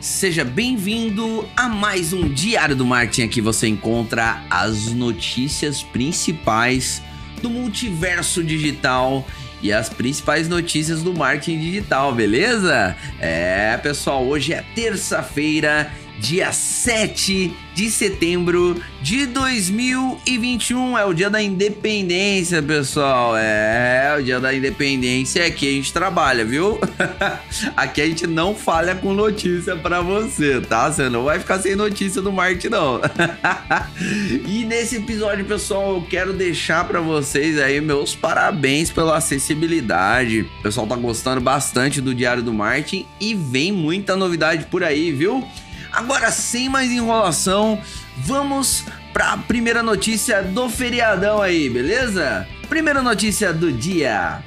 Seja bem-vindo a mais um Diário do Marketing. Aqui você encontra as notícias principais do multiverso digital e as principais notícias do marketing digital, beleza? É, pessoal, hoje é terça-feira dia 7 de setembro de 2021. É o dia da independência, pessoal. É, o dia da independência. Aqui a gente trabalha, viu? Aqui a gente não falha com notícia para você, tá? Você não vai ficar sem notícia do marketing, não. e nesse episódio, pessoal, eu quero deixar para vocês aí meus parabéns pela acessibilidade. O pessoal tá gostando bastante do Diário do Marketing e vem muita novidade por aí, viu? Agora, sem mais enrolação, vamos para a primeira notícia do feriadão aí, beleza? Primeira notícia do dia.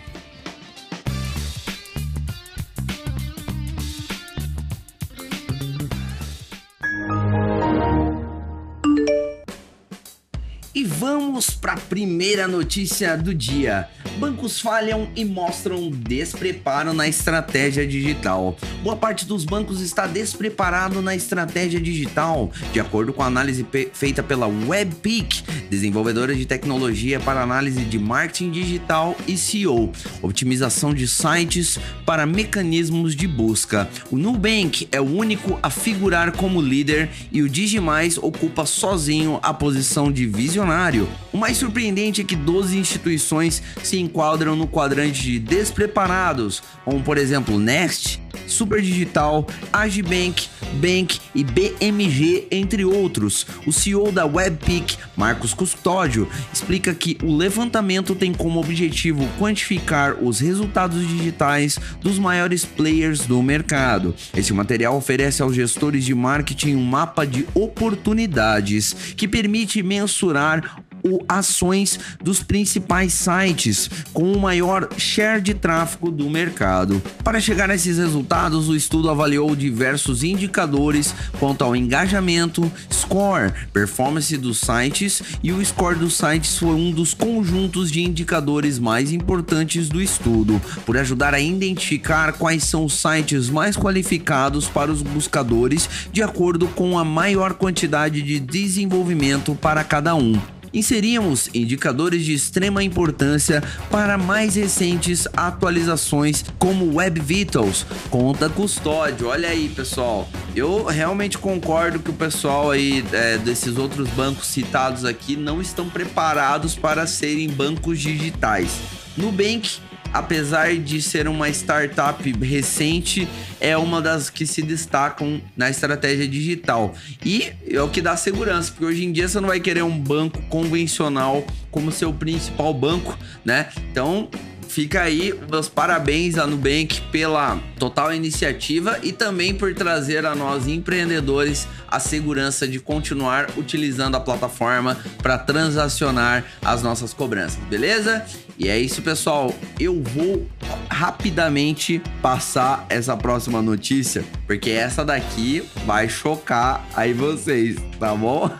Para a primeira notícia do dia. Bancos falham e mostram despreparo na estratégia digital. Boa parte dos bancos está despreparado na estratégia digital, de acordo com a análise feita pela Webpeak, desenvolvedora de tecnologia para análise de marketing digital e SEO, otimização de sites para mecanismos de busca. O Nubank é o único a figurar como líder e o Digimais ocupa sozinho a posição de visionário. O mais surpreendente é que 12 instituições se enquadram no quadrante de despreparados, como por exemplo Nest, Super Digital, Agibank, Bank e BMG, entre outros. O CEO da Webpick, Marcos Custódio, explica que o levantamento tem como objetivo quantificar os resultados digitais dos maiores players do mercado. Esse material oferece aos gestores de marketing um mapa de oportunidades que permite mensurar o ações dos principais sites com o maior share de tráfego do mercado. Para chegar a esses resultados, o estudo avaliou diversos indicadores quanto ao engajamento, score, performance dos sites e o score dos sites foi um dos conjuntos de indicadores mais importantes do estudo, por ajudar a identificar quais são os sites mais qualificados para os buscadores de acordo com a maior quantidade de desenvolvimento para cada um inserimos indicadores de extrema importância para mais recentes atualizações como Web Vitals, conta custódio. Olha aí, pessoal. Eu realmente concordo que o pessoal aí é, desses outros bancos citados aqui não estão preparados para serem bancos digitais. Nubank apesar de ser uma startup recente, é uma das que se destacam na estratégia digital. E é o que dá segurança, porque hoje em dia você não vai querer um banco convencional como seu principal banco, né? Então, fica aí meus parabéns à Nubank pela total iniciativa e também por trazer a nós empreendedores a segurança de continuar utilizando a plataforma para transacionar as nossas cobranças, beleza? E é isso, pessoal. Eu vou rapidamente passar essa próxima notícia, porque essa daqui vai chocar aí vocês, tá bom?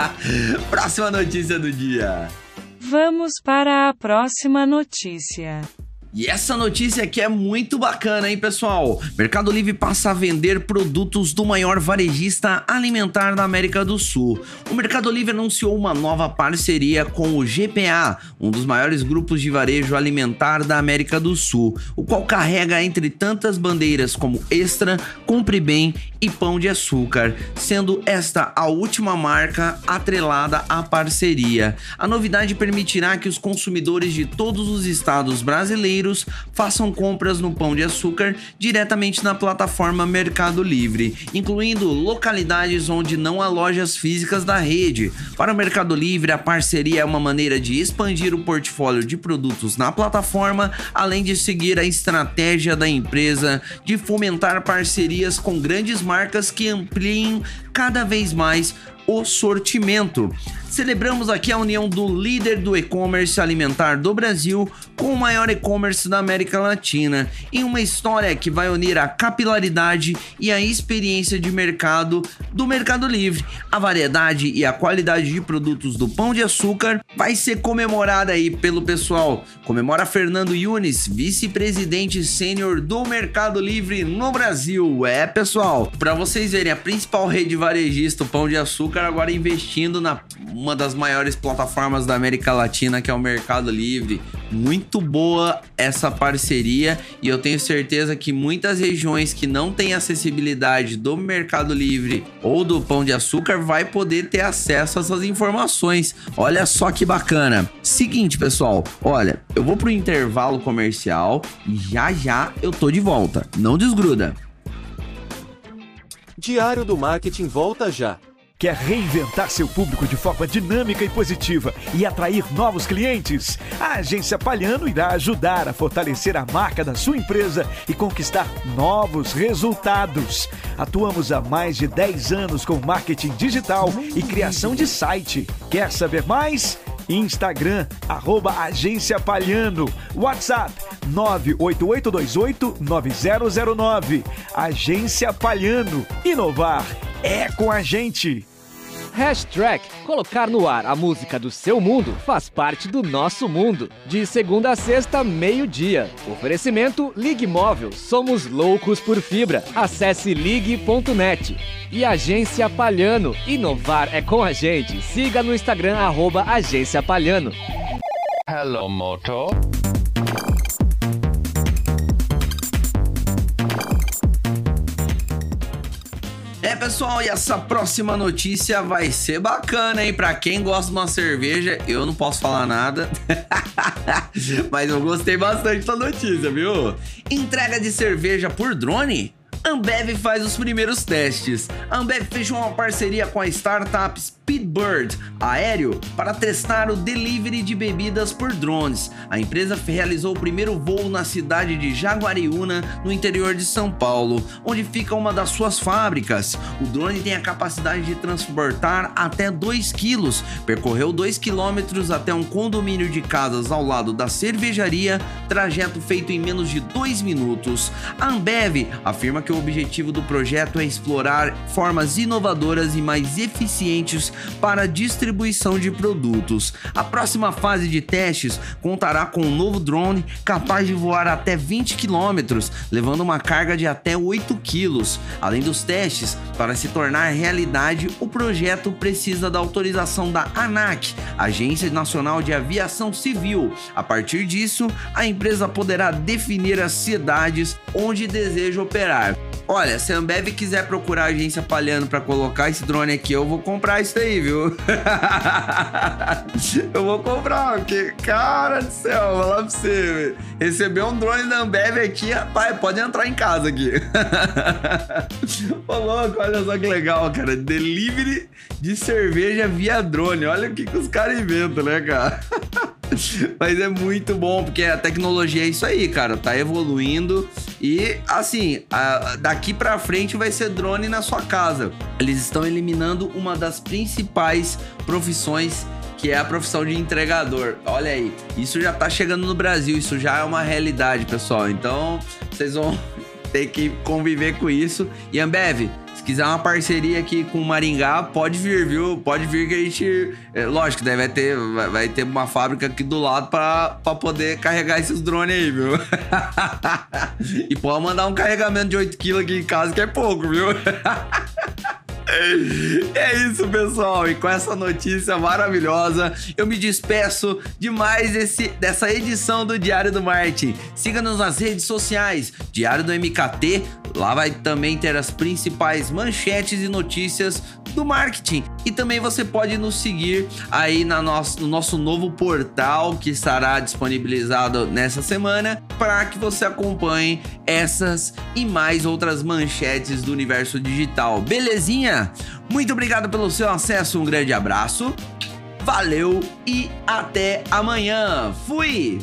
próxima notícia do dia. Vamos para a próxima notícia. E essa notícia aqui é muito bacana, hein, pessoal? Mercado Livre passa a vender produtos do maior varejista alimentar da América do Sul. O Mercado Livre anunciou uma nova parceria com o GPA, um dos maiores grupos de varejo alimentar da América do Sul, o qual carrega entre tantas bandeiras como Extra, Compre Bem e Pão de Açúcar, sendo esta a última marca atrelada à parceria. A novidade permitirá que os consumidores de todos os estados brasileiros brasileiros façam compras no Pão de Açúcar diretamente na plataforma Mercado Livre, incluindo localidades onde não há lojas físicas da rede. Para o Mercado Livre, a parceria é uma maneira de expandir o portfólio de produtos na plataforma, além de seguir a estratégia da empresa de fomentar parcerias com grandes marcas que ampliem cada vez mais o sortimento. Celebramos aqui a união do líder do e-commerce alimentar do Brasil com o maior e-commerce da América Latina, em uma história que vai unir a capilaridade e a experiência de mercado do Mercado Livre. A variedade e a qualidade de produtos do Pão de Açúcar vai ser comemorada aí pelo pessoal. Comemora Fernando Yunes, vice-presidente sênior do Mercado Livre no Brasil. É, pessoal, para vocês verem, a principal rede varejista, o Pão de Açúcar, agora investindo na uma das maiores plataformas da América Latina, que é o Mercado Livre. Muito boa essa parceria e eu tenho certeza que muitas regiões que não têm acessibilidade do Mercado Livre ou do Pão de Açúcar vai poder ter acesso a essas informações. Olha só que bacana. Seguinte, pessoal, olha, eu vou pro intervalo comercial e já já eu tô de volta. Não desgruda. Diário do Marketing volta já. Quer reinventar seu público de forma dinâmica e positiva e atrair novos clientes? A Agência Palhano irá ajudar a fortalecer a marca da sua empresa e conquistar novos resultados. Atuamos há mais de 10 anos com marketing digital e criação de site. Quer saber mais? Instagram, arroba Agência Palhano. WhatsApp, 988289009. Agência Palhano. Inovar é com a gente. Hashtag. Colocar no ar a música do seu mundo faz parte do nosso mundo. De segunda a sexta, meio-dia. Oferecimento Ligue Móvel. Somos loucos por fibra. Acesse ligue.net. E Agência Palhano. Inovar é com a gente. Siga no Instagram, arroba Agência Palhano. Hello, Moto. Pessoal, e essa próxima notícia vai ser bacana, hein? Pra quem gosta de uma cerveja, eu não posso falar nada. Mas eu gostei bastante da notícia, viu? Entrega de cerveja por drone? Ambev faz os primeiros testes. A Ambev fechou uma parceria com a startup Speedbird Aéreo para testar o delivery de bebidas por drones. A empresa realizou o primeiro voo na cidade de Jaguariúna, no interior de São Paulo, onde fica uma das suas fábricas. O drone tem a capacidade de transportar até 2 quilos, percorreu 2 quilômetros até um condomínio de casas ao lado da cervejaria, trajeto feito em menos de 2 minutos. A Ambev afirma que o objetivo do projeto é explorar formas inovadoras e mais eficientes para a distribuição de produtos. A próxima fase de testes contará com um novo drone capaz de voar até 20 km, levando uma carga de até 8 kg. Além dos testes, para se tornar realidade, o projeto precisa da autorização da ANAC, Agência Nacional de Aviação Civil. A partir disso, a empresa poderá definir as cidades onde deseja operar. Olha, se a Ambev quiser procurar a agência Palhano para colocar esse drone aqui, eu vou comprar isso aí, viu? eu vou comprar, porque, cara do céu, vou lá pra você, receber um drone da Ambev aqui, rapaz, pode entrar em casa aqui. Ô, louco, olha só que legal, cara. Delivery de cerveja via drone. Olha o que, que os caras inventam, né, cara? Mas é muito bom, porque a tecnologia é isso aí, cara. Tá evoluindo. E, assim, a, daqui pra frente vai ser drone na sua casa. Eles estão eliminando uma das principais profissões que é a profissão de entregador. Olha aí, isso já tá chegando no Brasil, isso já é uma realidade, pessoal. Então, vocês vão ter que conviver com isso. E Ambev, quiser uma parceria aqui com o Maringá, pode vir, viu? Pode vir que a gente. É, lógico, daí vai ter, vai, ter uma fábrica aqui do lado pra poder carregar esses drones aí, viu? e pode mandar um carregamento de 8kg aqui em casa, que é pouco, viu? É isso, pessoal. E com essa notícia maravilhosa, eu me despeço de mais esse, dessa edição do Diário do Marketing. Siga-nos nas redes sociais, Diário do MKT. Lá vai também ter as principais manchetes e notícias do marketing. E também você pode nos seguir aí na nosso, no nosso novo portal que estará disponibilizado nessa semana para que você acompanhe essas e mais outras manchetes do universo digital. Belezinha? Muito obrigado pelo seu acesso, um grande abraço. Valeu e até amanhã. Fui!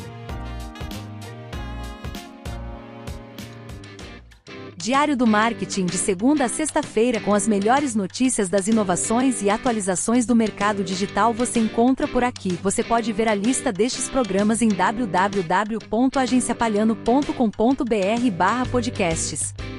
Diário do Marketing de segunda a sexta-feira com as melhores notícias das inovações e atualizações do mercado digital você encontra por aqui. Você pode ver a lista destes programas em www.agenciapalhano.com.br/podcasts.